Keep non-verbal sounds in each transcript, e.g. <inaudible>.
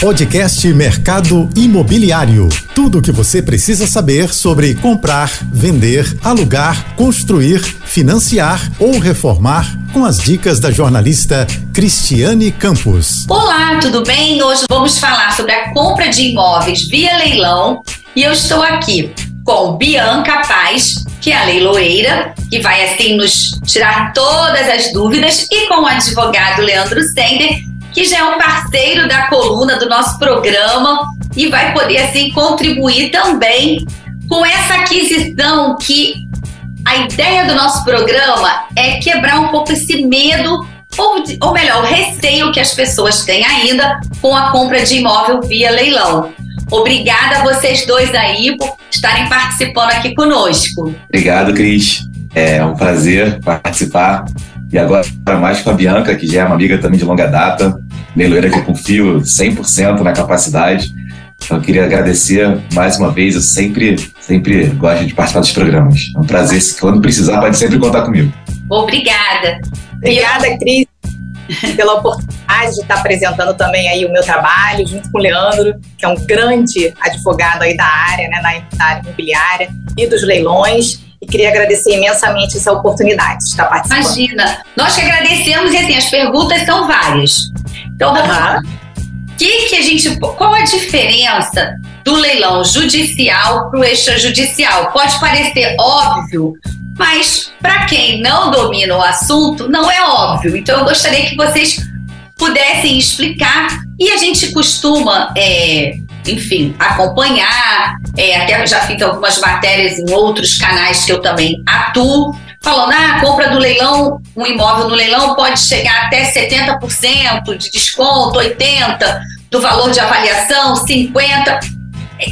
Podcast Mercado Imobiliário. Tudo o que você precisa saber sobre comprar, vender, alugar, construir, financiar ou reformar com as dicas da jornalista Cristiane Campos. Olá, tudo bem? Hoje vamos falar sobre a compra de imóveis via leilão e eu estou aqui com Bianca Paz, que é a leiloeira, que vai assim nos tirar todas as dúvidas, e com o advogado Leandro Sender, que já é um parceiro da coluna do nosso programa e vai poder assim contribuir também com essa aquisição que a ideia do nosso programa é quebrar um pouco esse medo ou, ou melhor, o receio que as pessoas têm ainda com a compra de imóvel via leilão. Obrigada a vocês dois aí por estarem participando aqui conosco. Obrigado, Cris. É um prazer participar. E agora mais com a Bianca, que já é uma amiga também de longa data, leiloeira que eu confio 100% na capacidade. Então, eu queria agradecer mais uma vez. Eu sempre, sempre gosto de participar dos programas. É um prazer. Quando precisar, pode sempre contar comigo. Obrigada. Obrigada, Cris, pela oportunidade de estar apresentando também aí o meu trabalho, junto com o Leandro, que é um grande advogado aí da área, né, na área imobiliária e dos leilões. E queria agradecer imensamente essa oportunidade de estar participando. Imagina, nós que agradecemos e assim, as perguntas são várias. Então vamos lá. Que que a gente, qual a diferença do leilão judicial para o extrajudicial? Pode parecer óbvio, mas para quem não domina o assunto, não é óbvio. Então eu gostaria que vocês pudessem explicar. E a gente costuma, é, enfim, acompanhar. É, até já fiz algumas matérias em outros canais que eu também atuo, falando: ah, a compra do leilão, um imóvel no leilão pode chegar até 70% de desconto, 80% do valor de avaliação, 50%.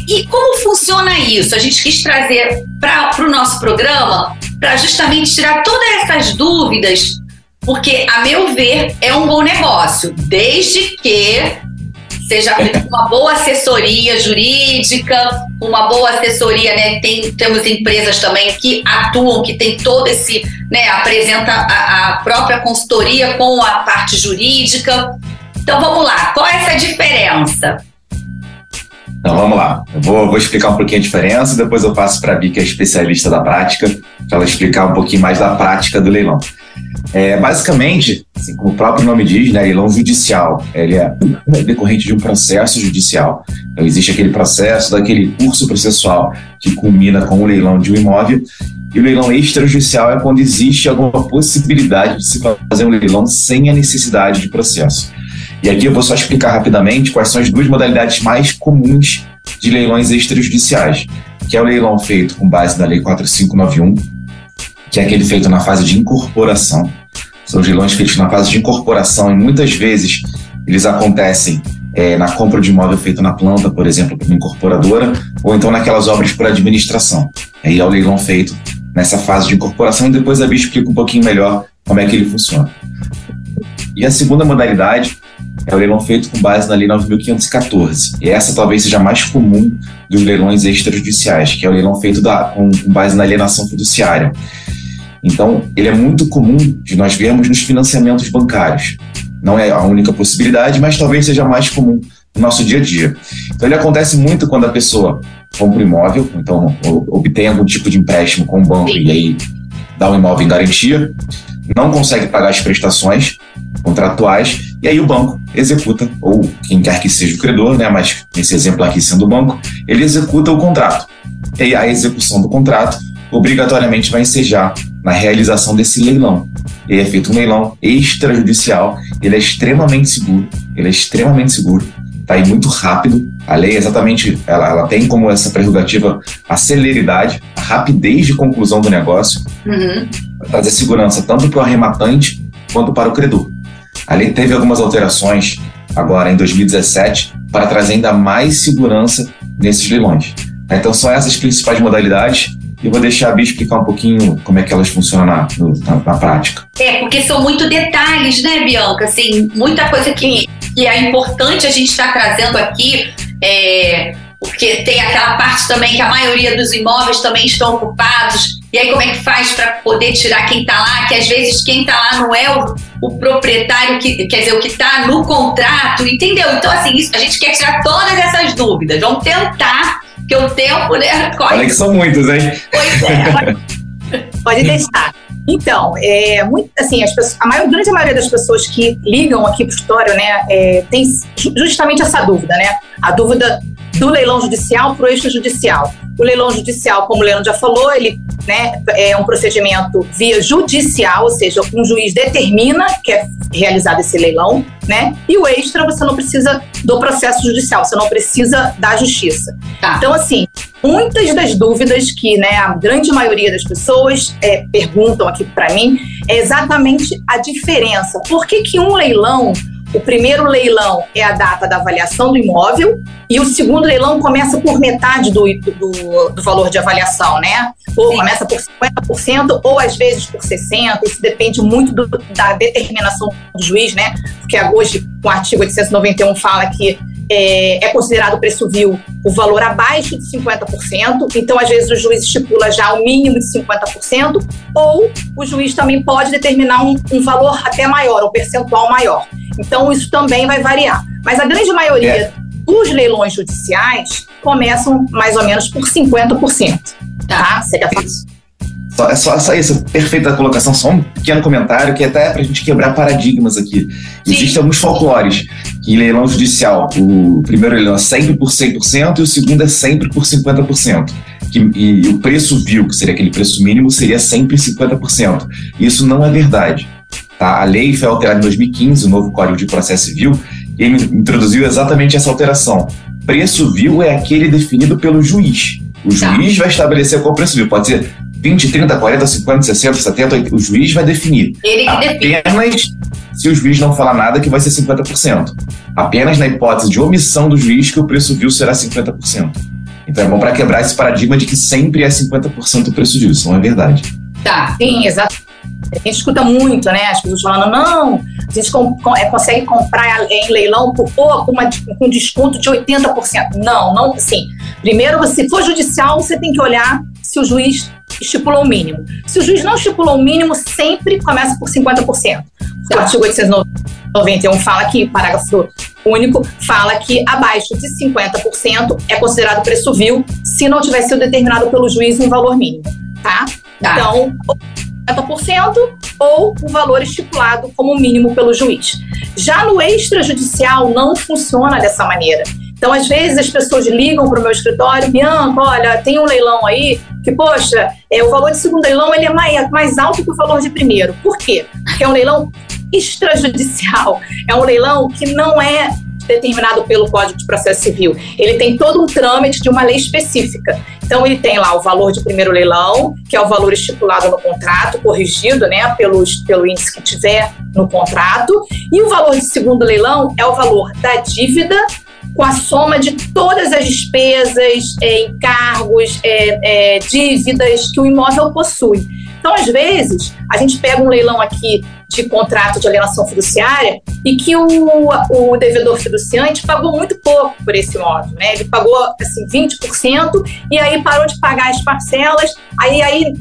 E como funciona isso? A gente quis trazer para o nosso programa para justamente tirar todas essas dúvidas, porque, a meu ver, é um bom negócio, desde que seja uma boa assessoria jurídica, uma boa assessoria, né? Tem, temos empresas também que atuam, que tem todo esse, né? Apresenta a, a própria consultoria com a parte jurídica. Então vamos lá, qual é essa diferença? Então vamos lá. Eu vou, vou explicar um pouquinho a diferença, depois eu passo para a Bi, que é especialista da prática, para ela explicar um pouquinho mais da prática do leilão. É, basicamente, assim, como o próprio nome diz, né, leilão judicial, ele é, é decorrente de um processo judicial. Então existe aquele processo daquele curso processual que culmina com o leilão de um imóvel e o leilão extrajudicial é quando existe alguma possibilidade de se fazer um leilão sem a necessidade de processo. E aqui eu vou só explicar rapidamente quais são as duas modalidades mais comuns de leilões extrajudiciais, que é o leilão feito com base na Lei 4591, que é aquele feito na fase de incorporação. São leilões feitos na fase de incorporação e muitas vezes eles acontecem é, na compra de imóvel feito na planta, por exemplo, por uma incorporadora, ou então naquelas obras por administração. Aí é o leilão feito nessa fase de incorporação e depois a Bia explica um pouquinho melhor como é que ele funciona. E a segunda modalidade é o leilão feito com base na Lei 9.514. E essa talvez seja a mais comum dos leilões extrajudiciais, que é o leilão feito da, com, com base na alienação fiduciária. Então, ele é muito comum de nós vermos nos financiamentos bancários. Não é a única possibilidade, mas talvez seja mais comum no nosso dia a dia. Então, ele acontece muito quando a pessoa compra um imóvel, então obtém algum tipo de empréstimo com o banco e aí dá o um imóvel em garantia, não consegue pagar as prestações contratuais e aí o banco executa, ou quem quer que seja o credor, né, mas nesse exemplo aqui sendo o banco, ele executa o contrato. E aí a execução do contrato obrigatoriamente vai ensejar na realização desse leilão. E aí é feito um leilão extrajudicial, ele é extremamente seguro, ele é extremamente seguro, está aí muito rápido. A lei é exatamente, ela, ela tem como essa prerrogativa a celeridade, a rapidez de conclusão do negócio, uhum. trazer segurança tanto para o arrematante quanto para o credor. A lei teve algumas alterações agora em 2017 para trazer ainda mais segurança nesses leilões. Então são essas principais modalidades e vou deixar a Bia explicar um pouquinho como é que elas funcionam na, na, na, prática. É, porque são muito detalhes, né, Bianca? Assim, muita coisa que, que é importante a gente estar tá trazendo aqui. É, porque tem aquela parte também que a maioria dos imóveis também estão ocupados. E aí, como é que faz para poder tirar quem está lá? Que às vezes quem está lá não é o o proprietário que quer dizer o que está no contrato, entendeu? Então assim, isso, a gente quer tirar todas essas dúvidas. Vamos tentar que o tempo né, corre. Olha que são muitos, hein? Pois é. <laughs> Pode deixar. Então, é, muito, assim, as pessoas, a maior, grande maioria das pessoas que ligam aqui para o escritório, né, é, tem justamente essa dúvida, né? A dúvida do leilão judicial para o extrajudicial. O leilão judicial, como o Leandro já falou, ele né, é um procedimento via judicial, ou seja, um juiz determina que é realizado esse leilão, né? E o extra você não precisa do processo judicial, você não precisa da justiça. Tá. Então, assim, muitas das dúvidas que né, a grande maioria das pessoas é, perguntam aqui para mim é exatamente a diferença. Por que, que um leilão o primeiro leilão é a data da avaliação do imóvel e o segundo leilão começa por metade do, do, do valor de avaliação, né? Ou Sim. começa por 50% ou às vezes por 60%. Isso depende muito do, da determinação do juiz, né? Porque hoje o artigo 891 fala que é, é, considerado preço vil o valor abaixo de 50%, então às vezes o juiz estipula já o mínimo de 50%, ou o juiz também pode determinar um, um valor até maior, um percentual maior. Então, isso também vai variar. Mas a grande maioria é. dos leilões judiciais começam mais ou menos por 50%. Tá? Você quer falar? Só, é só, só isso, perfeita colocação, só um pequeno comentário que até é para a gente quebrar paradigmas aqui. Sim. Existem alguns folclores que em leilão judicial, o primeiro leilão é sempre por 100% e o segundo é sempre por 50%. Que, e, e o preço vil, que seria aquele preço mínimo, seria sempre 50%. Isso não é verdade. Tá? A lei foi alterada em 2015, o novo Código de Processo Civil, e ele introduziu exatamente essa alteração. Preço vil é aquele definido pelo juiz. O tá. juiz vai estabelecer qual preço vil. Pode ser 20, 30, 40, 50, 60, 70, 80. O juiz vai definir. Ele que Apenas se o juiz não falar nada, que vai ser 50%. Apenas na hipótese de omissão do juiz que o preço vil será 50%. Então é bom para quebrar esse paradigma de que sempre é 50% o preço vil. Isso não é verdade. Tá, sim, exato. A gente escuta muito, né? As pessoas falando, não, a gente com, com, é, consegue comprar em leilão por pouco, uma, com desconto de 80%. Não, não, assim. Primeiro, se for judicial, você tem que olhar se o juiz estipulou o mínimo. Se o juiz não estipulou o mínimo, sempre começa por 50%. O artigo 891 fala que, parágrafo único, fala que abaixo de 50% é considerado preço vil se não tiver sido determinado pelo juiz um valor mínimo, tá? tá. Então, 50% ou o valor estipulado como mínimo pelo juiz. Já no extrajudicial não funciona dessa maneira. Então, às vezes, as pessoas ligam para o meu escritório, Bianca, olha, tem um leilão aí que, poxa, é, o valor de segundo leilão ele é mais, mais alto que o valor de primeiro. Por quê? Porque é um leilão extrajudicial. É um leilão que não é determinado pelo Código de Processo Civil. Ele tem todo um trâmite de uma lei específica. Então, ele tem lá o valor de primeiro leilão, que é o valor estipulado no contrato, corrigido né, pelos, pelo índice que tiver no contrato, e o valor de segundo leilão é o valor da dívida com a soma de todas as despesas, é, encargos, é, é, dívidas que o imóvel possui. Então, às vezes, a gente pega um leilão aqui de contrato de alienação fiduciária e que o, o devedor fiduciante pagou muito pouco por esse imóvel, né? Ele pagou assim 20% e aí parou de pagar as parcelas, aí aí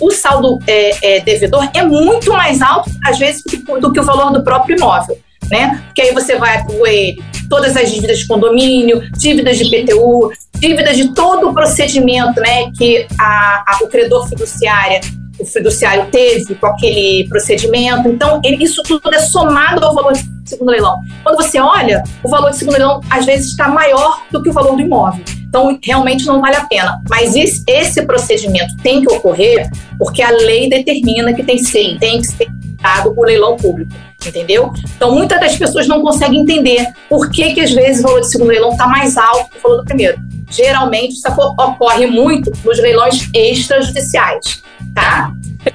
o, saldo é, é, devedor é muito mais alto às vezes do, que o valor do próprio imóvel. Né? Porque aí você vai atribuir todas as dívidas de condomínio, dívidas de PTU, dívidas de todo o procedimento né, que a, a, o credor fiduciária o fiduciário teve com aquele procedimento. Então, ele, isso tudo é somado ao valor de segundo leilão. Quando você olha, o valor de segundo leilão às vezes está maior do que o valor do imóvel. Então, realmente não vale a pena. Mas esse, esse procedimento tem que ocorrer porque a lei determina que tem, sim, tem que ser dado o leilão público. Entendeu? Então, muitas das pessoas não conseguem entender por que, que às vezes, o valor de segundo leilão está mais alto que o valor do primeiro. Geralmente, isso ocorre muito nos leilões extrajudiciais tá?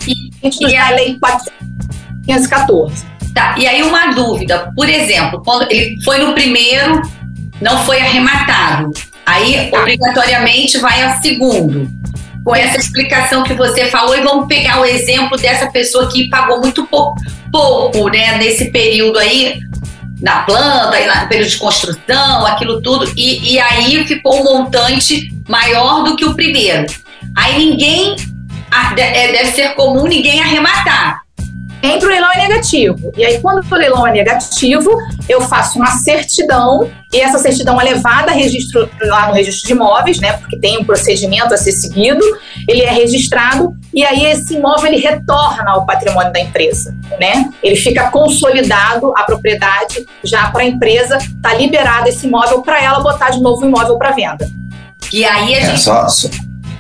E, e a lei 414. Tá, e aí uma dúvida, por exemplo, quando ele foi no primeiro, não foi arrematado, aí tá. obrigatoriamente vai ao segundo. Com essa explicação que você falou, e vamos pegar o exemplo dessa pessoa que pagou muito pouco, pouco né, nesse período aí, na planta, no período de construção, aquilo tudo, e, e aí ficou um montante maior do que o primeiro. Aí ninguém deve ser comum ninguém arrematar. sempre o leilão é negativo. E aí, quando o leilão é negativo, eu faço uma certidão e essa certidão é levada a registro lá no registro de imóveis, né? Porque tem um procedimento a ser seguido, ele é registrado e aí esse imóvel ele retorna ao patrimônio da empresa, né? Ele fica consolidado a propriedade já para a empresa, tá liberado esse imóvel para ela botar de novo o imóvel para venda. E aí a é, gente. Só, só,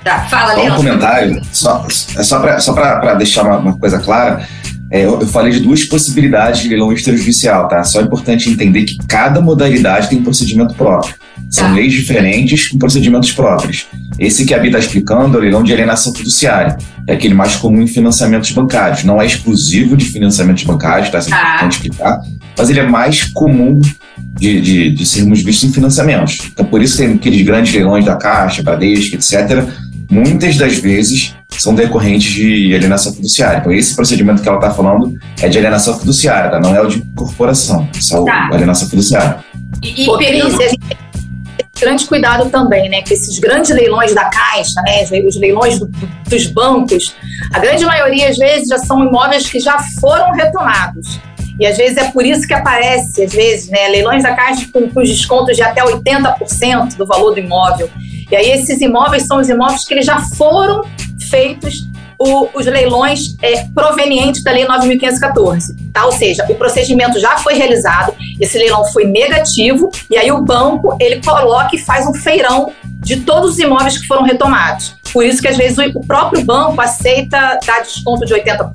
tá, fala, só um comentário, só, é só para só deixar uma, uma coisa clara. É, eu, eu, falei de duas possibilidades de leilão extrajudicial, tá? Só é importante entender que cada modalidade tem um procedimento próprio. São tá. leis diferentes com procedimentos próprios. Esse que a Bia está explicando é o leilão de alienação fiduciária. É aquele mais comum em financiamentos bancários. Não é exclusivo de financiamentos bancários, tá? Você tá. pode explicar. Mas ele é mais comum de, de, de sermos vistos em financiamentos. Então, por isso tem aqueles grandes leilões da Caixa, Bradesco, etc., muitas das vezes são decorrentes de alienação fiduciária. Então, esse procedimento que ela está falando é de alienação fiduciária, tá? não é o de incorporação, é só tá. alienação fiduciária. E, e período... a gente tem grande cuidado também, né? Que esses grandes leilões da Caixa, né? Os leilões do, dos bancos, a grande maioria, às vezes, já são imóveis que já foram retomados. E às vezes é por isso que aparece, às vezes, né, leilões da Caixa com, com descontos de até 80% do valor do imóvel. E aí esses imóveis são os imóveis que eles já foram feitos o, os leilões é, provenientes da Lei 9.514, tá? Ou seja, o procedimento já foi realizado, esse leilão foi negativo, e aí o banco, ele coloca e faz um feirão de todos os imóveis que foram retomados. Por isso que às vezes o próprio banco aceita dar desconto de 80%,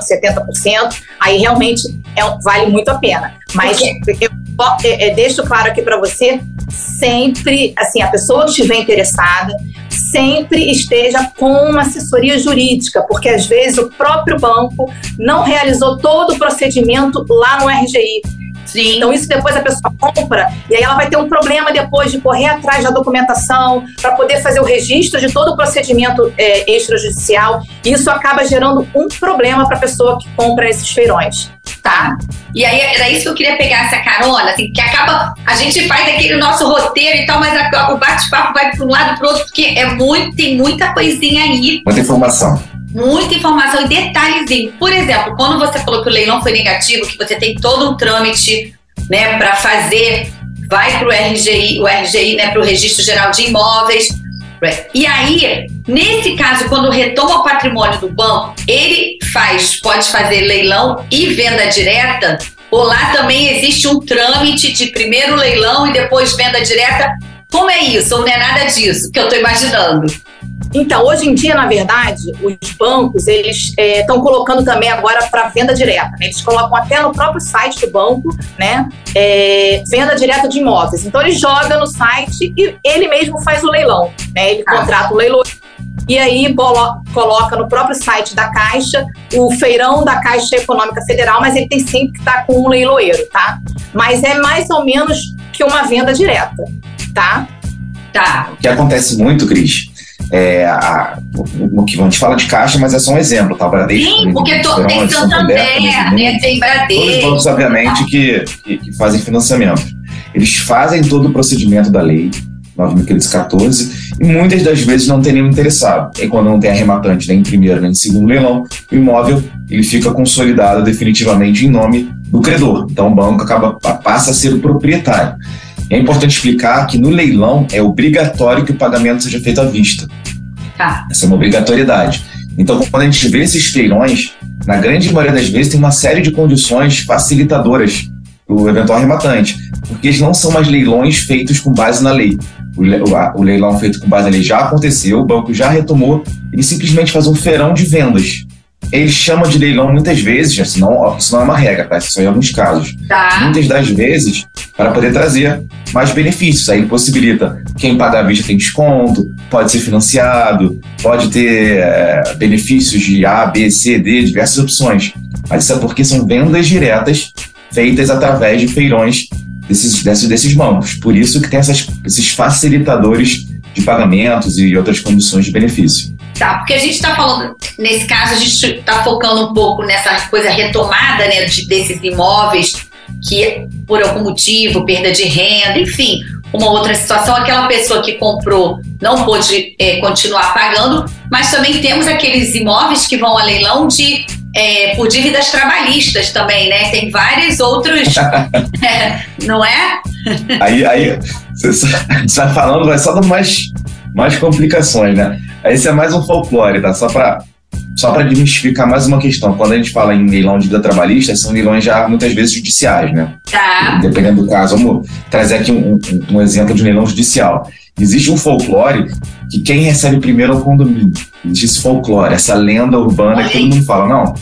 70%, aí realmente é, vale muito a pena. Mas eu, eu, deixo claro aqui para você, sempre, assim, a pessoa que estiver interessada, sempre esteja com uma assessoria jurídica, porque às vezes o próprio banco não realizou todo o procedimento lá no RGI. Sim. Então, isso depois a pessoa compra e aí ela vai ter um problema depois de correr atrás da documentação para poder fazer o registro de todo o procedimento é, extrajudicial. E isso acaba gerando um problema para a pessoa que compra esses feirões. Tá? E aí era isso que eu queria pegar essa carona, assim, que acaba. A gente faz aquele nosso roteiro e tal, mas a, o bate-papo vai para um lado para outro, porque é muito, tem muita coisinha aí. Muita informação muita informação e detalhezinho. Por exemplo, quando você falou que o leilão foi negativo, que você tem todo um trâmite né, para fazer, vai para o RGI, o RGI, né, para o Registro Geral de Imóveis. E aí, nesse caso, quando retoma o patrimônio do banco, ele faz, pode fazer leilão e venda direta, ou lá também existe um trâmite de primeiro leilão e depois venda direta. Como é isso? Ou não é nada disso que eu estou imaginando? Então, hoje em dia, na verdade, os bancos eles estão é, colocando também agora para venda direta. Né? Eles colocam até no próprio site do banco, né? É, venda direta de imóveis. Então ele joga no site e ele mesmo faz o leilão. Né? Ele ah. contrata o leilão e aí coloca no próprio site da Caixa o feirão da Caixa Econômica Federal, mas ele tem sempre que estar tá com um leiloeiro, tá? Mas é mais ou menos que uma venda direta, tá? Tá. O que acontece muito, Cris, é, a, o, o, que a gente fala de caixa, mas é só um exemplo, tá? Bradesco. Sim, porque tô, tem Santander, né? Tem Bradesco. Todos os bancos, obviamente, que, que, que, fazem financiamento. Eles fazem todo o procedimento da lei, 9.514, e muitas das vezes não tem nenhum interessado. E quando não tem arrematante nem em primeiro nem em segundo leilão, o imóvel ele fica consolidado definitivamente em nome do credor. Então o banco acaba passa a ser o proprietário. É importante explicar que no leilão é obrigatório que o pagamento seja feito à vista. Tá. Essa é uma obrigatoriedade. Então, quando a gente vê esses feirões, na grande maioria das vezes tem uma série de condições facilitadoras do eventual arrematante, porque eles não são mais leilões feitos com base na lei. O leilão feito com base na lei já aconteceu, o banco já retomou, ele simplesmente faz um feirão de vendas ele chama de leilão muitas vezes, assim, não, isso não é uma regra, tá? Isso só em alguns casos. Tá. Muitas das vezes, para poder trazer mais benefícios. Aí possibilita quem paga à vista tem desconto, pode ser financiado, pode ter é, benefícios de A, B, C, D, diversas opções. Mas isso é porque são vendas diretas feitas através de feirões desses, desses, desses bancos. Por isso que tem essas, esses facilitadores de pagamentos e outras condições de benefício. Tá, porque a gente está falando, nesse caso, a gente está focando um pouco nessa coisa retomada né, de, desses imóveis que, por algum motivo, perda de renda, enfim, uma outra situação, aquela pessoa que comprou não pôde é, continuar pagando, mas também temos aqueles imóveis que vão a leilão de é, por dívidas trabalhistas também, né? Tem vários outros, <laughs> <laughs> não é? Aí, aí você está <laughs> falando, vai só dando mais, mais complicações, né? Esse é mais um folclore, tá? Só para só para desmistificar mais uma questão, quando a gente fala em leilão de dívida trabalhista, são leilões já muitas vezes judiciais, né? Tá. Dependendo do caso. Vamos trazer aqui um, um, um exemplo de um leilão judicial. Existe um folclore que quem recebe primeiro é o condomínio. Existe esse folclore, essa lenda urbana que todo mundo fala, não,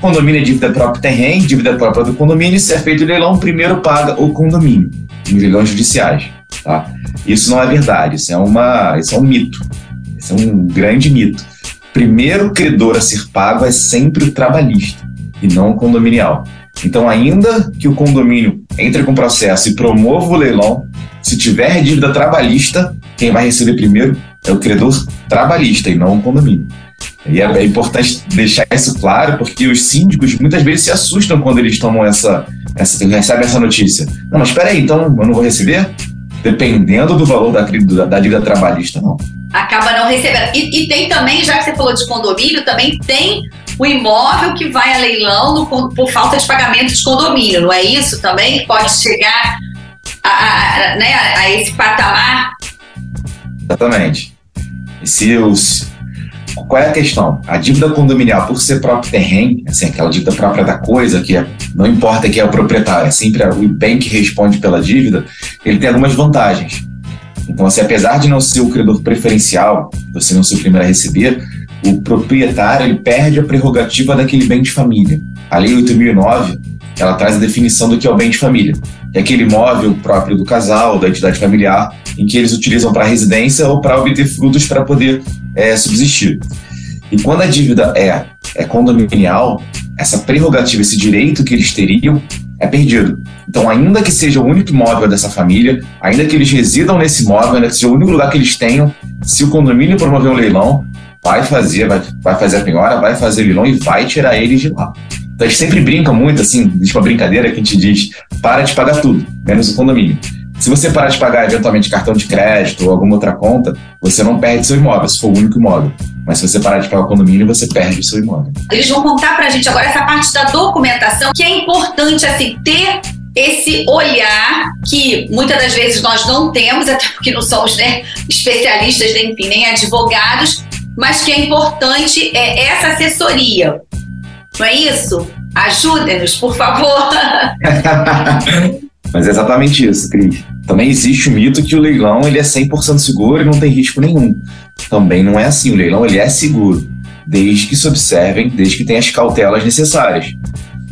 condomínio é dívida própria tem dívida própria do condomínio, se é feito o leilão, primeiro paga o condomínio, em leilões judiciais. Tá? Isso não é verdade, isso é, uma, isso é um mito. Isso é um grande mito primeiro credor a ser pago é sempre o trabalhista e não o condominial. Então, ainda que o condomínio entre com processo e promova o leilão, se tiver dívida trabalhista, quem vai receber primeiro é o credor trabalhista e não o condomínio. E é, é, importante deixar isso claro, porque os síndicos muitas vezes se assustam quando eles tomam essa, essa recebem essa notícia. Não, mas espera aí, então eu não vou receber? Dependendo do valor da, da, da dívida trabalhista, não acaba não recebendo. E, e, tem também, já que você falou de condomínio, também tem o imóvel que vai a leilão no, por falta de pagamento de condomínio, não é isso também? Pode chegar a, a, né, a esse patamar? Exatamente. E se os, qual é a questão? A dívida condominial, por ser próprio terreno, assim, aquela dívida própria da coisa, que é, não importa quem é o proprietário, é sempre o bem que responde pela dívida, ele tem algumas vantagens. Então, assim, apesar de não ser o credor preferencial, você não ser o primeiro a receber, o proprietário ele perde a prerrogativa daquele bem de família. A Lei 8009 ela traz a definição do que é o bem de família, é aquele imóvel próprio do casal, da entidade familiar, em que eles utilizam para residência ou para obter frutos para poder é, subsistir. E quando a dívida é, é condominial, essa prerrogativa, esse direito que eles teriam, é perdido. Então, ainda que seja o único imóvel dessa família, ainda que eles residam nesse imóvel, ainda que seja o único lugar que eles tenham, se o condomínio promover um leilão, vai fazer, vai, vai fazer a penhora, vai fazer o leilão e vai tirar eles de lá. Então, a gente sempre brinca muito, assim, existe uma brincadeira que a gente diz, para de pagar tudo, menos o condomínio. Se você parar de pagar eventualmente cartão de crédito ou alguma outra conta, você não perde seu imóvel, se for o único imóvel. Mas se você parar de pagar o condomínio, você perde o seu imóvel. Eles vão contar pra gente agora essa parte da documentação, que é importante, assim, ter esse olhar que muitas das vezes nós não temos, até porque não somos né, especialistas, enfim, nem advogados, mas que é importante é essa assessoria. Não é isso? Ajudem-nos, por favor. <laughs> <laughs> Mas é exatamente isso, Cris. Também existe o mito que o leilão ele é 100% seguro e não tem risco nenhum. Também não é assim. O leilão ele é seguro, desde que se observem, desde que tenha as cautelas necessárias.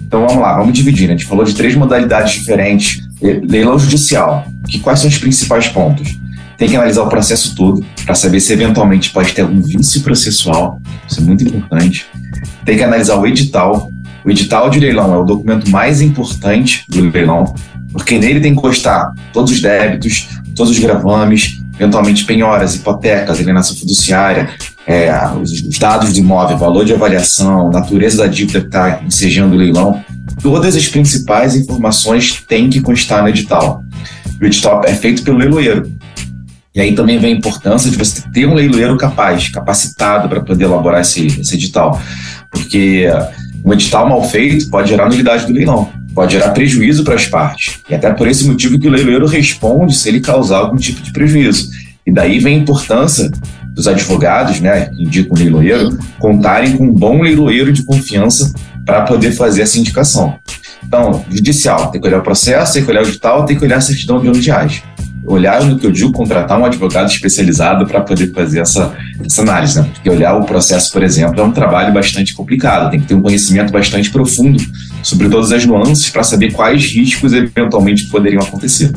Então vamos lá, vamos dividir. Né? A gente falou de três modalidades diferentes. Leilão judicial. Que, quais são os principais pontos? Tem que analisar o processo todo para saber se eventualmente pode ter algum vício processual. Isso é muito importante. Tem que analisar o edital. O edital de leilão é o documento mais importante do leilão, porque nele tem que constar todos os débitos, todos os gravames, eventualmente penhoras, hipotecas, alienação fiduciária, é, os, dados do imóvel, valor de avaliação, natureza da dívida que está ensejando o leilão, todas as principais informações têm que constar no edital. O edital é feito pelo leiloeiro. E aí também vem a importância de você ter um leiloeiro capaz, capacitado para poder elaborar esse, esse edital. Porque um edital mal feito pode gerar nulidade do leilão pode gerar prejuízo para as partes. E até por esse motivo que o leiloeiro responde se ele causar algum tipo de prejuízo. E daí vem a importância dos advogados, né, que indicam o leiloeiro, contarem com um bom leiloeiro de confiança para poder fazer essa indicação. Então, judicial, tem que olhar o processo, tem que olhar o edital, tem que olhar a certidão de diários olhar no que eu digo, contratar um advogado especializado para poder fazer essa, essa análise, né? Porque olhar o processo, por exemplo, é um trabalho bastante complicado, tem que ter um conhecimento bastante profundo sobre todas as nuances para saber quais riscos eventualmente poderiam acontecer.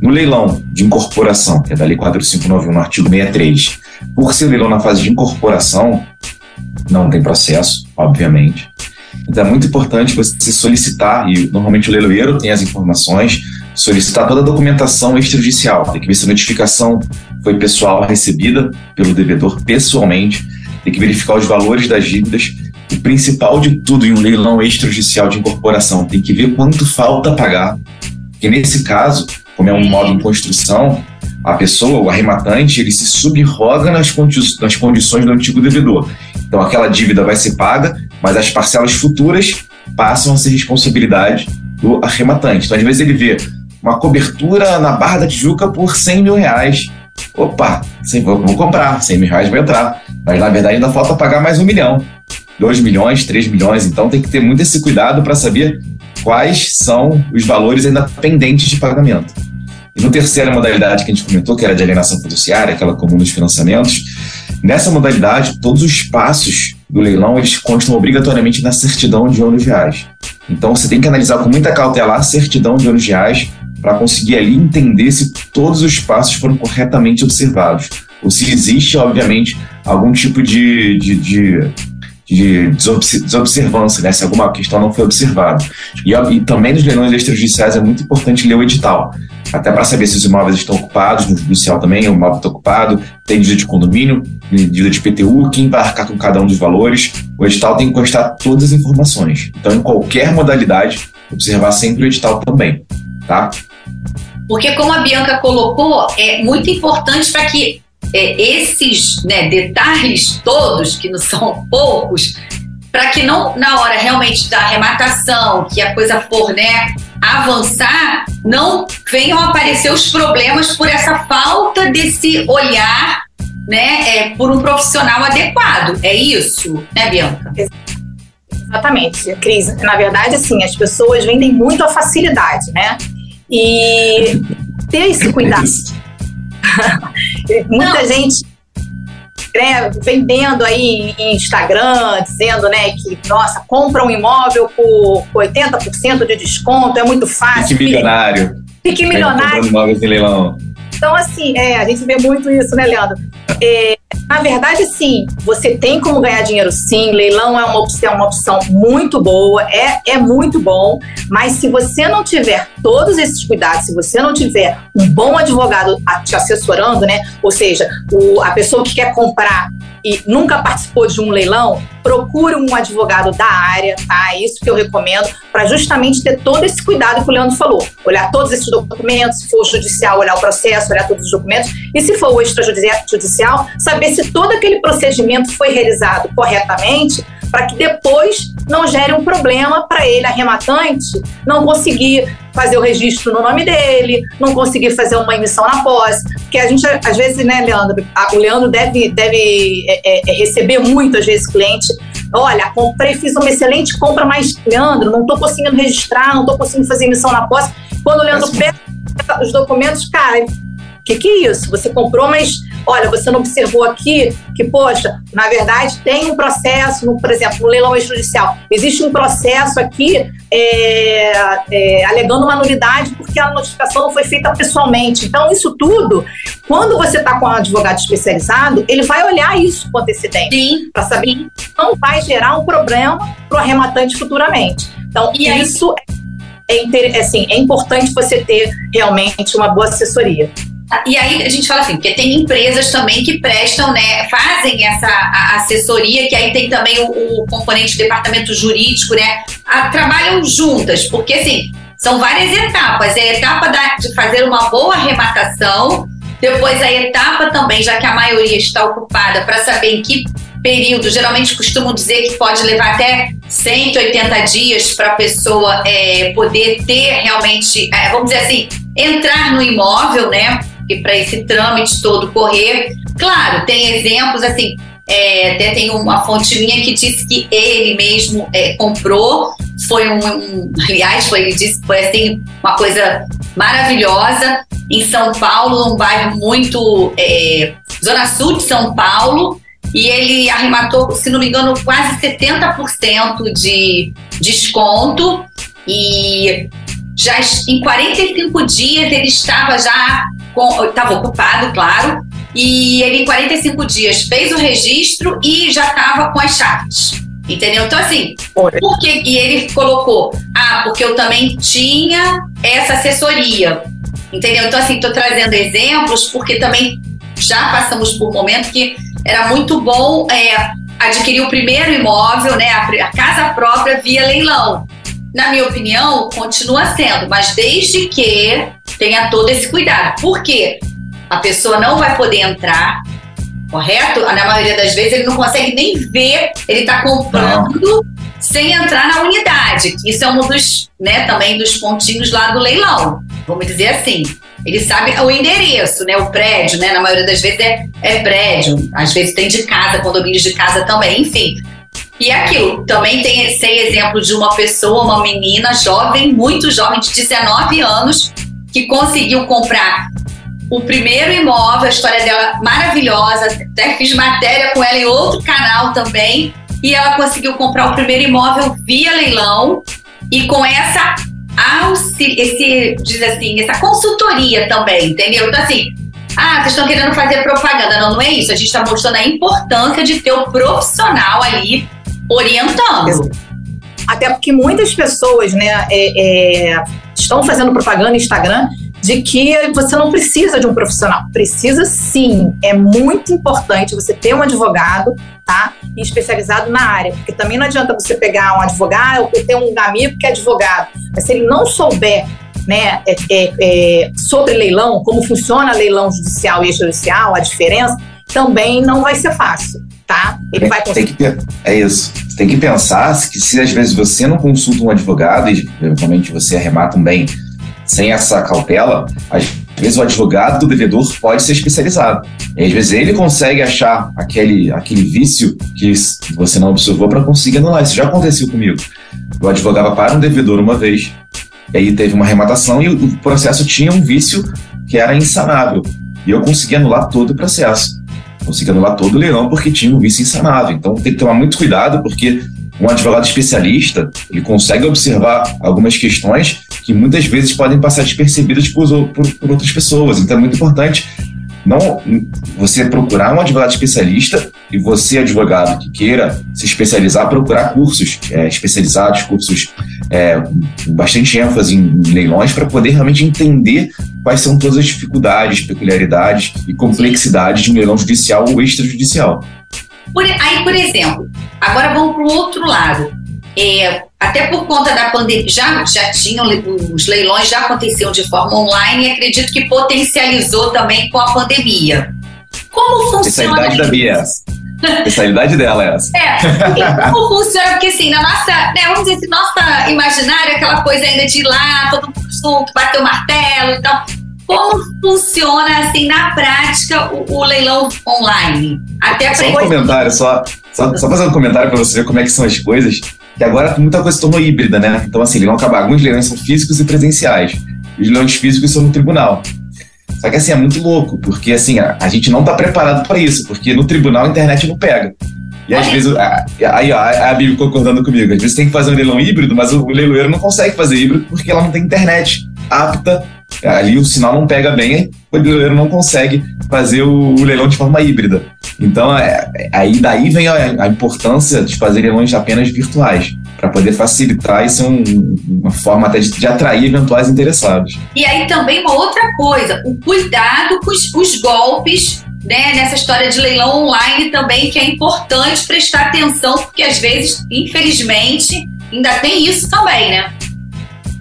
No leilão de incorporação, que é da Lei 4591, no artigo 63, por ser leilão na fase de incorporação, não tem processo, obviamente. Então é muito importante você solicitar, e normalmente o leiloeiro tem as informações, solicitar toda a documentação extrajudicial. Tem que ver se a notificação foi pessoal recebida pelo devedor pessoalmente, tem que verificar os valores das dívidas. O principal de tudo em um leilão extrajudicial de incorporação, tem que ver quanto falta pagar. Porque nesse caso, como é um modo em construção, a pessoa, o arrematante, ele se subroga nas, condi nas condições do antigo devedor. Então aquela dívida vai ser paga mas as parcelas futuras passam a ser responsabilidade do arrematante. Então, às vezes, ele vê uma cobertura na Barra da Tijuca por 100 mil reais. Opa, vou comprar, 100 mil reais vai entrar. Mas, na verdade, ainda falta pagar mais um milhão. 2 milhões, 3 milhões. Então, tem que ter muito esse cuidado para saber quais são os valores ainda pendentes de pagamento. E no terceira modalidade que a gente comentou, que era de alienação fiduciária, aquela comum dos financiamentos, nessa modalidade, todos os passos do leilão eles constam obrigatoriamente na certidão de ônus reais. Então você tem que analisar com muita cautela a certidão de ônus reais para conseguir ali entender se todos os passos foram corretamente observados. Ou se existe, obviamente, algum tipo de, de, de de desobservância, né? se alguma questão não foi observada. E, e também nos leilões extrajudiciais é muito importante ler o edital, até para saber se os imóveis estão ocupados, no judicial também, o imóvel está ocupado, tem dívida de condomínio, dívida de PTU, quem vai arcar com cada um dos valores. O edital tem que constar todas as informações. Então, em qualquer modalidade, observar sempre o edital também, tá? Porque, como a Bianca colocou, é muito importante para que é, esses né, detalhes todos, que não são <laughs> poucos, para que não na hora realmente da arrematação, que a coisa for né, avançar, não venham aparecer os problemas por essa falta desse olhar né, é, por um profissional adequado. É isso, né, Bianca? Exatamente, Cris. Na verdade, assim, as pessoas vendem muito a facilidade, né? E ter esse cuidado. Muita Não. gente né, vendendo aí em Instagram, dizendo né, que, nossa, compra um imóvel por 80% de desconto, é muito fácil. Fique milionário. Fique milionário. em leilão. Então, assim, é, a gente vê muito isso, né, Leandro? É, na verdade, sim, você tem como ganhar dinheiro sim, leilão é uma opção, é uma opção muito boa, é, é muito bom, mas se você não tiver todos esses cuidados, se você não tiver um bom advogado te assessorando, né? Ou seja, o, a pessoa que quer comprar e nunca participou de um leilão, procure um advogado da área, tá? É isso que eu recomendo, para justamente ter todo esse cuidado que o Leandro falou. Olhar todos esses documentos, se for judicial, olhar o processo, olhar todos os documentos, e se for o extrajudicial, saber se todo aquele procedimento foi realizado corretamente, para que depois não gere um problema para ele, arrematante, não conseguir fazer o registro no nome dele, não conseguir fazer uma emissão na posse. Porque a gente, às vezes, né, Leandro, o Leandro deve, deve é, é, é, receber muito, às vezes, cliente. Olha, comprei, fiz uma excelente compra, mas, Leandro, não estou conseguindo registrar, não estou conseguindo fazer emissão na posse. Quando o Leandro pega os documentos, cara, o que, que é isso? Você comprou, mas olha, você não observou aqui que, poxa, na verdade tem um processo, no, por exemplo, no leilão extrajudicial, existe um processo aqui é, é, alegando uma nulidade porque a notificação não foi feita pessoalmente. Então, isso tudo, quando você está com um advogado especializado, ele vai olhar isso com antecedência para saber que não vai gerar um problema para o arrematante futuramente. Então, e isso é, é, assim, é importante você ter realmente uma boa assessoria. E aí a gente fala assim, porque tem empresas também que prestam, né, fazem essa assessoria, que aí tem também o, o componente departamento jurídico, né, a, trabalham juntas, porque assim, são várias etapas. É a etapa da, de fazer uma boa arrematação, depois a etapa também, já que a maioria está ocupada, para saber em que período, geralmente costumam dizer que pode levar até 180 dias para a pessoa é, poder ter realmente, é, vamos dizer assim, entrar no imóvel, né? Porque para esse trâmite todo correr. Claro, tem exemplos assim. É, até tem uma fonte minha que disse que ele mesmo é, comprou. Foi um, um, aliás, foi, ele disse foi assim uma coisa maravilhosa em São Paulo, num bairro muito é, zona sul de São Paulo. E ele arrematou, se não me engano, quase 70% de desconto. E já em 45 dias ele estava já estava ocupado, claro, e ele em 45 dias fez o registro e já estava com as chaves. Entendeu? Então, assim, por que, e ele colocou, ah, porque eu também tinha essa assessoria. Entendeu? Então, assim, estou trazendo exemplos porque também já passamos por um momento que era muito bom é, adquirir o primeiro imóvel, né, a casa própria via leilão na minha opinião, continua sendo, mas desde que tenha todo esse cuidado. Por quê? A pessoa não vai poder entrar, correto? Na maioria das vezes ele não consegue nem ver, ele está comprando, não. sem entrar na unidade. Isso é um dos, né, também dos pontinhos lá do leilão, vamos dizer assim. Ele sabe o endereço, né, o prédio, né, na maioria das vezes é, é prédio, às vezes tem de casa, condomínios de casa também, enfim. E aquilo, também tem, sei exemplo de uma pessoa, uma menina jovem, muito jovem, de 19 anos, que conseguiu comprar o primeiro imóvel, a história dela maravilhosa, até fiz matéria com ela em outro canal também, e ela conseguiu comprar o primeiro imóvel via leilão e com essa esse, diz assim, essa consultoria também, entendeu? Então assim, ah, vocês estão querendo fazer propaganda. Não, não é isso. A gente está mostrando a importância de ter o profissional ali orientando. Até porque muitas pessoas, né, é, é, estão fazendo propaganda no Instagram de que você não precisa de um profissional. Precisa sim. É muito importante você ter um advogado, tá? E especializado na área. Porque também não adianta você pegar um advogado ou ter um amigo que é advogado. Mas se ele não souber né, é, é, é, sobre leilão, como funciona leilão judicial e extrajudicial, a diferença, também não vai ser fácil, tá? Ele vai conseguir. Tem que, é isso. Você tem que pensar que se às vezes você não consulta um advogado e eventualmente você arremata um bem sem essa cautela, às vezes o advogado do devedor pode ser especializado. E às vezes ele consegue achar aquele, aquele vício que você não observou para conseguir anular. Isso já aconteceu comigo. Eu advogava para um devedor uma vez, e aí teve uma arrematação e o processo tinha um vício que era insanável. E eu consegui anular todo o processo. Consegui anular todo o leilão porque tinha um vício insanável. Então tem que tomar muito cuidado porque um advogado especialista, ele consegue observar algumas questões que muitas vezes podem passar despercebidas por, por, por outras pessoas. Então é muito importante não você procurar um advogado especialista e você, advogado que queira se especializar, procurar cursos é, especializados, cursos é, bastante ênfase em, leilões, para poder realmente entender quais são todas as dificuldades, peculiaridades e complexidades de um leilão judicial ou extrajudicial. Por, aí, por exemplo, agora vamos para o outro lado. É, até por conta da pandemia, já, já tinham, os leilões já aconteciam de forma online e acredito que potencializou também com a pandemia. Como funciona? Especialidade da Bia. É <laughs> Especialidade dela é essa. É, como funciona? Porque assim, na nossa, né, vamos dizer nossa imaginária, aquela coisa ainda de ir lá, todo mundo junto, bater o martelo e tal. Como funciona, assim, na prática, o, o leilão online? Até só um comentário, só, só, só fazer um comentário para você ver como é que são as coisas, que agora muita coisa se tornou híbrida, né? Então, assim, leilão acabar. Alguns leilões são físicos e presenciais. Os leilões físicos são no tribunal. Só que, assim, é muito louco, porque, assim, a, a gente não está preparado para isso, porque no tribunal a internet não pega. E às vezes, aí ó, a Bíblia concordando comigo, às vezes tem que fazer um leilão híbrido, mas o leiloeiro não consegue fazer híbrido porque ela não tem internet apta ali o sinal não pega bem, o leiloeiro não consegue fazer o, leilão de forma híbrida. Então, é, é aí daí vem a, a, importância de fazer leilões apenas virtuais, para poder facilitar e ser um, uma forma até de, de, atrair eventuais interessados. E aí também uma outra coisa, o cuidado com os, os golpes né, nessa história de leilão online também, que é importante prestar atenção, porque às vezes, infelizmente, ainda tem isso também, né?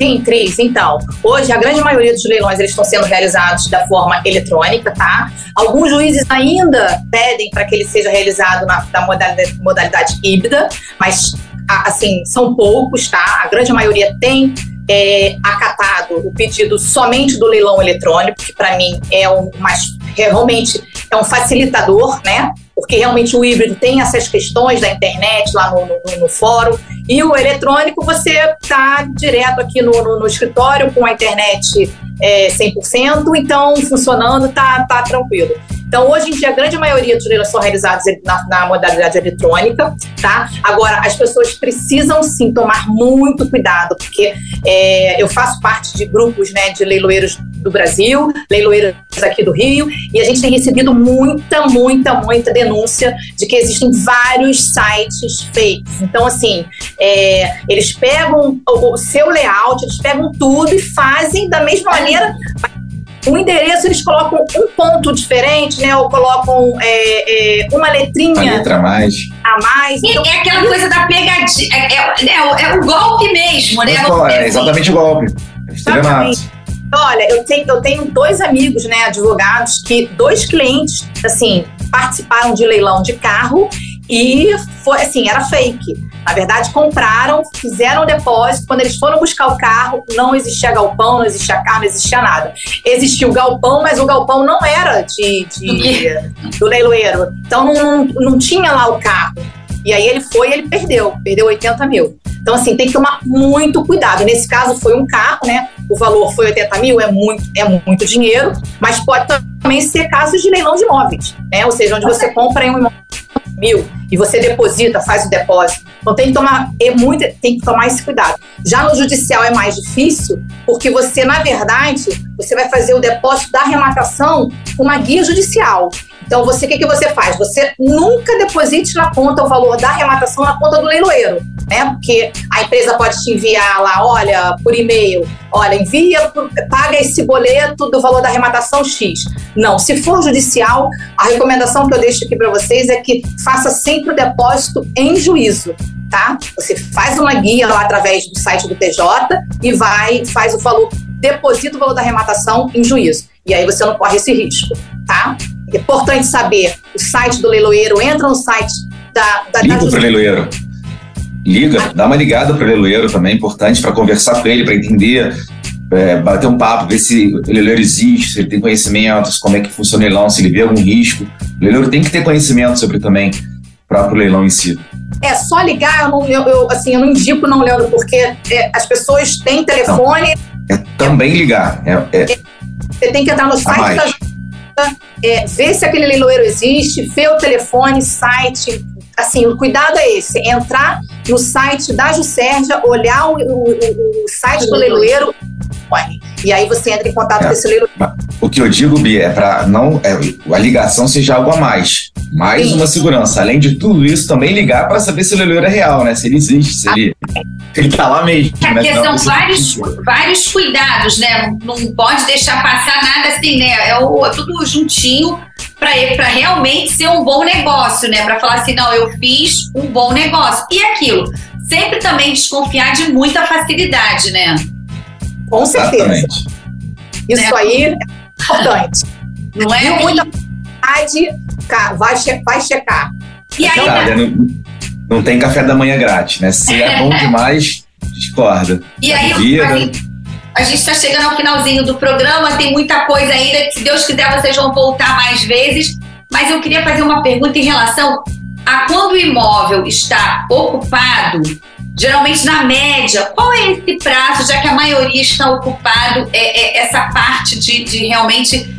Sim, Cris. Então, hoje a grande maioria dos leilões eles estão sendo realizados da forma eletrônica, tá? Alguns juízes ainda pedem para que ele seja realizado na, na modalidade, modalidade híbrida, mas assim são poucos, tá? A grande maioria tem é, acatado o pedido somente do leilão eletrônico, que para mim é um mais realmente é um facilitador, né? Porque realmente o híbrido tem essas questões da internet lá no, no, no fórum e o eletrônico você está direto aqui no, no, no, escritório com a internet é, 100%, então funcionando, tá, tá tranquilo. Então, hoje em dia, a grande maioria dos leilões são realizados na, na, modalidade eletrônica, tá? Agora, as pessoas precisam sim tomar muito cuidado, porque é, eu faço parte de grupos né, de leiloeiros do Brasil, leiloeiros aqui do Rio, e a gente tem recebido muita, muita, muita denúncia de que existem vários sites fakes. Então, assim, é, eles pegam o, o seu layout, eles pegam tudo e fazem da mesma maneira o endereço eles colocam um ponto diferente, né? Ou colocam é, é, uma letrinha. Uma letra a mais. A mais. Então, é aquela coisa da pegadinha. É, é, é, é o golpe mesmo, né? É exatamente o golpe. Exatamente. Olha, eu tenho, eu tenho dois amigos, né, advogados, que dois clientes, assim, participaram de leilão de carro e foi assim, era fake. Na verdade, compraram, fizeram o depósito. Quando eles foram buscar o carro, não existia galpão, não existia carro, não existia nada. Existia o galpão, mas o galpão não era de, de do leiloeiro. Então não, não tinha lá o carro. E aí ele foi e ele perdeu, perdeu 80 mil. Então, assim, tem que tomar muito cuidado. Nesse caso, foi um carro, né? O valor foi 80 mil, é muito, é muito dinheiro, mas pode também ser casos de leilão de imóveis, né? Ou seja, onde você compra em um imóvel mil e você deposita, faz o depósito. Então tem que tomar é muito, tem que tomar esse cuidado. Já no judicial é mais difícil, porque você, na verdade, você vai fazer o depósito da arrematação com uma guia judicial. Então, você, o que, que você faz? Você nunca deposite na conta o valor da arrematação na conta do leiloeiro, né? Porque a empresa pode te enviar lá, olha, por e-mail, olha, envia, paga esse boleto do valor da arrematação X. Não, se for judicial, a recomendação que eu deixo aqui para vocês é que faça sempre o depósito em juízo. Tá? Você faz uma guia lá através do site do TJ e vai, faz o valor, deposita o valor da arrematação em juízo. E aí você não corre esse risco, tá? É importante saber o site do leiloeiro, entra no site da. da Liga para o leiloeiro. Liga, dá uma ligada para o leiloeiro também, é importante para conversar com ele, para entender, é, bater um papo, ver se o leiloeiro existe, se ele tem conhecimentos, como é que funciona o leilão, se ele vê algum risco. O leiloeiro tem que ter conhecimento sobre também o próprio leilão em si. É só ligar, eu, não, eu, eu assim, eu não indico não, Leandro, porque é, as pessoas têm telefone. Não, é também ligar. É, é, você tem que entrar no site da é, ver se aquele leiloeiro existe, ver o telefone, site. Assim, o cuidado é esse: entrar no site da Jusérgia, olhar o, o, o site do leiloeiro e aí você entra em contato é. com esse leiloeiro. O que eu digo, Bia, é para não é, a ligação seja algo a mais. Mais Sim. uma segurança. Além de tudo isso, também ligar para saber se o leiloeiro é real, né? Se ele existe, se ele, ele tá lá mesmo. É porque são vários, vários cuidados, né? Não, pode deixar passar nada assim, né? É, o, é tudo juntinho para realmente ser um bom negócio, né? Para falar assim, não, eu fiz um bom negócio. E aquilo, sempre também desconfiar de muita facilidade, né? Com certeza. Exatamente. Isso né? aí importante. Não é? E muita vontade, vai, che vai checar. E aí, tá, não, não, tem café da manhã grátis, né? Se é bom <laughs> demais, discorda. E aí, a gente está chegando ao finalzinho do programa, tem muita coisa ainda. Se Deus quiser, vocês vão voltar mais vezes. Mas eu queria fazer uma pergunta em relação a quando o imóvel está ocupado Geralmente, na média, qual é esse prazo, já que a maioria está ocupado, é, é essa parte de, de realmente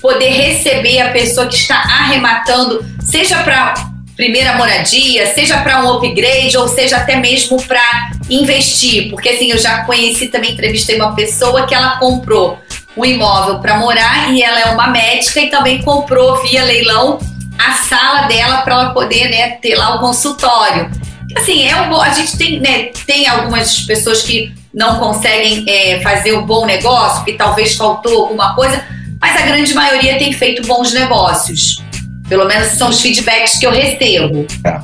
poder receber a pessoa que está arrematando, seja para primeira moradia, seja para um upgrade ou seja até mesmo para investir, porque assim eu já conheci também entrevistei uma pessoa que ela comprou um imóvel para morar e ela é uma médica e também comprou via leilão a sala dela para ela poder né, ter lá o consultório. Assim, é um, a gente tem, né, tem algumas pessoas que não conseguem é, fazer um bom negócio, que talvez faltou alguma coisa, mas a grande maioria tem feito bons negócios. Pelo menos são os feedbacks que eu recebo. É.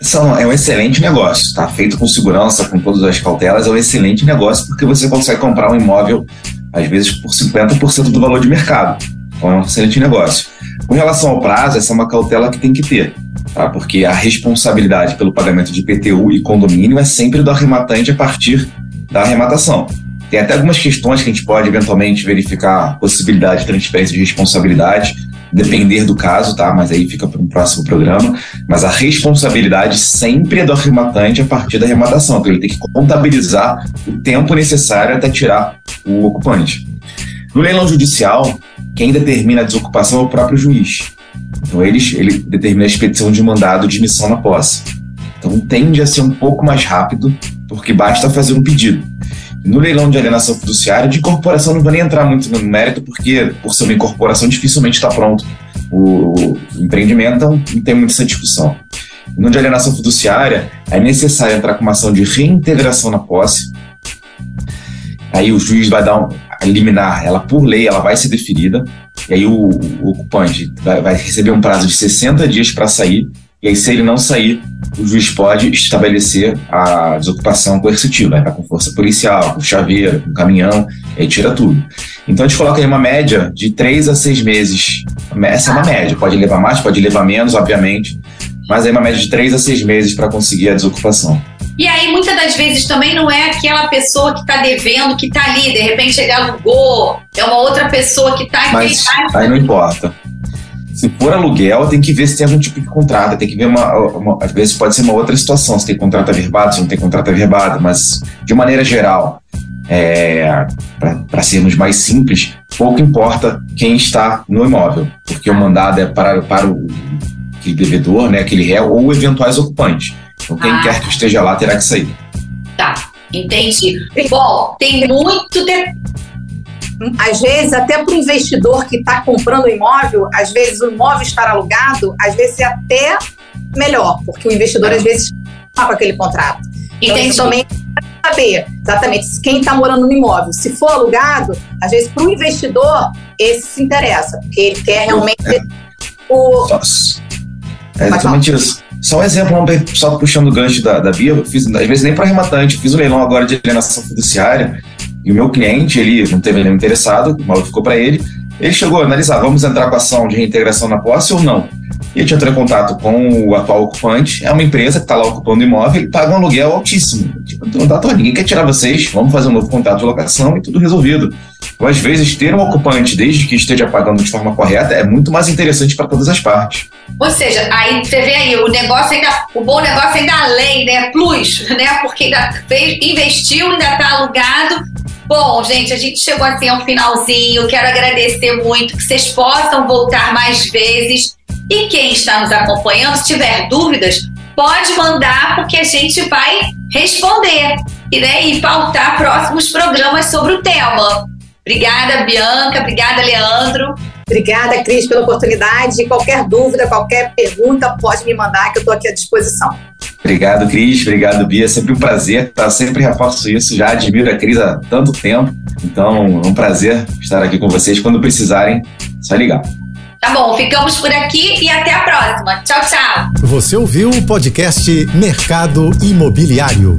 São, é um excelente negócio, tá? Feito com segurança, com todas as cautelas, é um excelente negócio porque você consegue comprar um imóvel, às vezes, por 50% do valor de mercado. Então é um excelente negócio. Com relação ao prazo, essa é uma cautela que tem que ter tá? porque a responsabilidade pelo pagamento de IPTU e condomínio é sempre do arrematante a partir da arrematação. Tem até algumas questões que a gente pode eventualmente verificar possibilidade de transferência de responsabilidade, depender do caso, tá? Mas aí fica para um próximo programa. Mas a responsabilidade sempre é do arrematante a partir da arrematação. Então ele tem que contabilizar o tempo necessário até tirar o ocupante. No leilão judicial, quem determina a desocupação é o próprio juiz. Então ele, ele determina a expedição de mandado de missão na posse. Então tende a ser um pouco mais rápido, porque basta fazer um pedido. No leilão de alienação fiduciária, de incorporação não vou nem entrar muito no mérito, porque por ser uma incorporação dificilmente está pronto o, o empreendimento, então não tem muita essa discussão. No de alienação fiduciária, é necessário entrar com uma ação de reintegração na posse. Aí o juiz vai dar um, liminar, ela por lei, ela vai ser deferida. E aí o, o ocupante vai, vai, receber um prazo de 60 dias para sair. E aí, se ele não sair, o juiz pode estabelecer a desocupação coercitiva, né? com força policial, com chaveiro, com caminhão, e aí tira tudo. Então a gente coloca aí uma média de 3 a 6 meses. Essa é uma média, pode levar mais, pode levar menos, obviamente. mas aí uma média de três a seis meses para conseguir a desocupação. E aí, muitas das vezes, também não é aquela pessoa que está devendo, que está ali, de repente ele alugou, é uma outra pessoa que está Mas aí não importa. Se for aluguel, tem que ver se tem algum tipo de contrato, tem que ver uma, uma às vezes pode ser uma outra situação, se tem contrato averbado, se não tem contrato averbado, mas de maneira geral, é, para sermos mais simples, pouco importa quem está no imóvel, porque o mandado é para, para o aquele devedor, né, aquele réu, ou eventuais ocupantes. Então, quem ah. quer que esteja lá terá que sair. Tá, entendi. Bom, tem muito. De... Às vezes, até para o investidor que está comprando o imóvel, às vezes o imóvel estar alugado, às vezes é até melhor, porque o investidor, às vezes, está com aquele contrato. Então, entendi. Então, também saber exatamente quem está morando no imóvel. Se for alugado, às vezes para o investidor, esse se interessa, porque ele quer realmente é. o. É exatamente isso. Só um exemplo, só puxando o gancho da, da Bia, eu fiz, às vezes nem para rematante, eu fiz um leilão agora de alienação fiduciária e o meu cliente, ele não teve nenhum interessado, o maluco ficou para ele, ele chegou a analisar, vamos entrar com a ação de reintegração na posse ou não? E a gente entrou em contato com o atual ocupante, é uma empresa que está lá ocupando imóvel e paga um aluguel altíssimo. Tipo, então, tá, ninguém quer tirar vocês, vamos fazer um novo contrato de locação e tudo resolvido. Então, às vezes, ter um ocupante, desde que esteja pagando de forma correta, é muito mais interessante para todas as partes. Ou seja, aí você vê aí, o negócio ainda, o bom negócio ainda além, né? Plus, né? Porque ainda fez, investiu, ainda está alugado. Bom, gente, a gente chegou assim ao finalzinho. Quero agradecer muito que vocês possam voltar mais vezes. E quem está nos acompanhando, se tiver dúvidas, pode mandar, porque a gente vai responder e, né, e pautar próximos programas sobre o tema. Obrigada, Bianca. Obrigada, Leandro. Obrigada, Cris, pela oportunidade. Qualquer dúvida, qualquer pergunta, pode me mandar, que eu estou aqui à disposição. Obrigado, Cris. Obrigado, Bia. É sempre um prazer. Tá? Sempre reforço isso. Já admiro a Cris há tanto tempo. Então, é um prazer estar aqui com vocês. Quando precisarem, só ligar. Tá bom, ficamos por aqui e até a próxima. Tchau, tchau. Você ouviu o podcast Mercado Imobiliário.